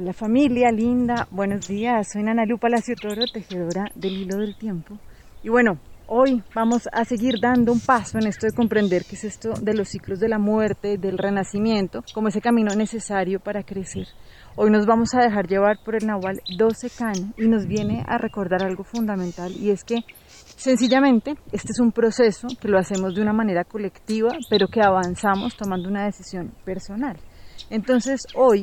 Hola familia linda, buenos días. Soy Nanalu Palacio Toro, tejedora del hilo del tiempo. Y bueno, hoy vamos a seguir dando un paso en esto de comprender qué es esto de los ciclos de la muerte, del renacimiento, como ese camino necesario para crecer. Hoy nos vamos a dejar llevar por el Nahual 12 Can y nos viene a recordar algo fundamental y es que sencillamente este es un proceso que lo hacemos de una manera colectiva, pero que avanzamos tomando una decisión personal. Entonces hoy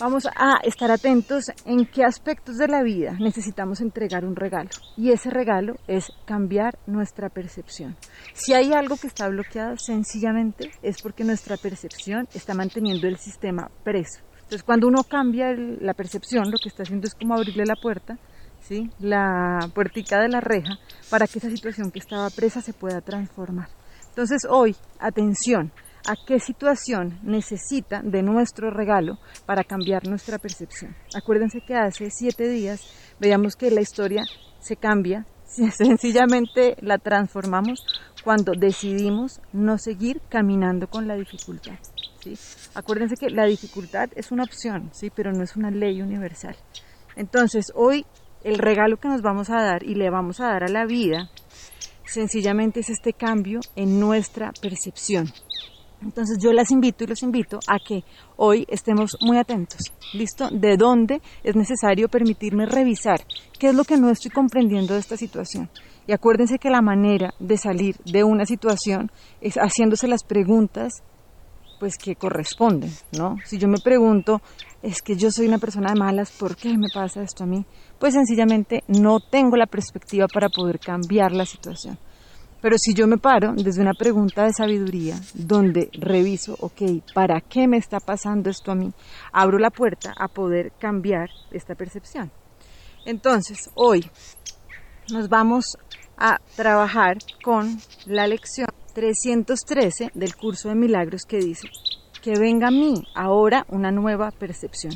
Vamos a estar atentos en qué aspectos de la vida necesitamos entregar un regalo. Y ese regalo es cambiar nuestra percepción. Si hay algo que está bloqueado, sencillamente es porque nuestra percepción está manteniendo el sistema preso. Entonces, cuando uno cambia la percepción, lo que está haciendo es como abrirle la puerta, ¿sí? la puertica de la reja, para que esa situación que estaba presa se pueda transformar. Entonces, hoy, atención, a qué situación necesita de nuestro regalo para cambiar nuestra percepción. Acuérdense que hace siete días veíamos que la historia se cambia, sencillamente la transformamos cuando decidimos no seguir caminando con la dificultad. ¿sí? Acuérdense que la dificultad es una opción, ¿sí? pero no es una ley universal. Entonces, hoy el regalo que nos vamos a dar y le vamos a dar a la vida, sencillamente es este cambio en nuestra percepción. Entonces yo las invito y los invito a que hoy estemos muy atentos, ¿listo? De dónde es necesario permitirme revisar qué es lo que no estoy comprendiendo de esta situación. Y acuérdense que la manera de salir de una situación es haciéndose las preguntas pues que corresponden, ¿no? Si yo me pregunto, es que yo soy una persona de malas, ¿por qué me pasa esto a mí? Pues sencillamente no tengo la perspectiva para poder cambiar la situación. Pero si yo me paro desde una pregunta de sabiduría, donde reviso, ok, ¿para qué me está pasando esto a mí? Abro la puerta a poder cambiar esta percepción. Entonces, hoy nos vamos a trabajar con la lección 313 del curso de milagros que dice, que venga a mí ahora una nueva percepción.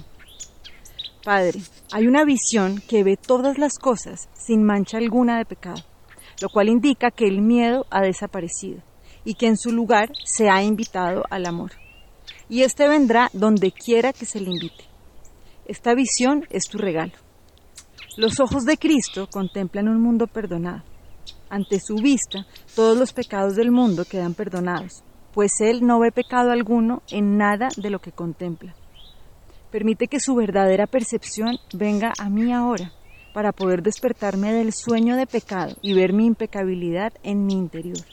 Padre, hay una visión que ve todas las cosas sin mancha alguna de pecado lo cual indica que el miedo ha desaparecido y que en su lugar se ha invitado al amor. Y este vendrá donde quiera que se le invite. Esta visión es tu regalo. Los ojos de Cristo contemplan un mundo perdonado. Ante su vista, todos los pecados del mundo quedan perdonados, pues Él no ve pecado alguno en nada de lo que contempla. Permite que su verdadera percepción venga a mí ahora para poder despertarme del sueño de pecado y ver mi impecabilidad en mi interior,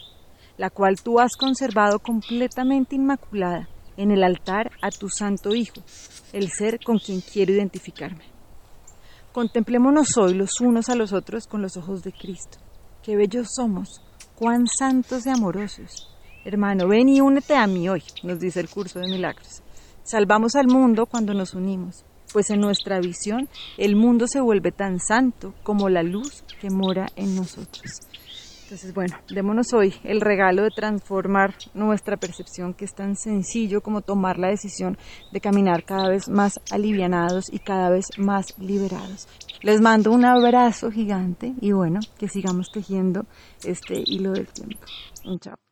la cual tú has conservado completamente inmaculada en el altar a tu Santo Hijo, el ser con quien quiero identificarme. Contemplémonos hoy los unos a los otros con los ojos de Cristo. Qué bellos somos, cuán santos y amorosos. Hermano, ven y únete a mí hoy, nos dice el curso de milagros. Salvamos al mundo cuando nos unimos pues en nuestra visión el mundo se vuelve tan santo como la luz que mora en nosotros. Entonces, bueno, démonos hoy el regalo de transformar nuestra percepción, que es tan sencillo como tomar la decisión de caminar cada vez más alivianados y cada vez más liberados. Les mando un abrazo gigante y bueno, que sigamos tejiendo este hilo del tiempo. Un chao.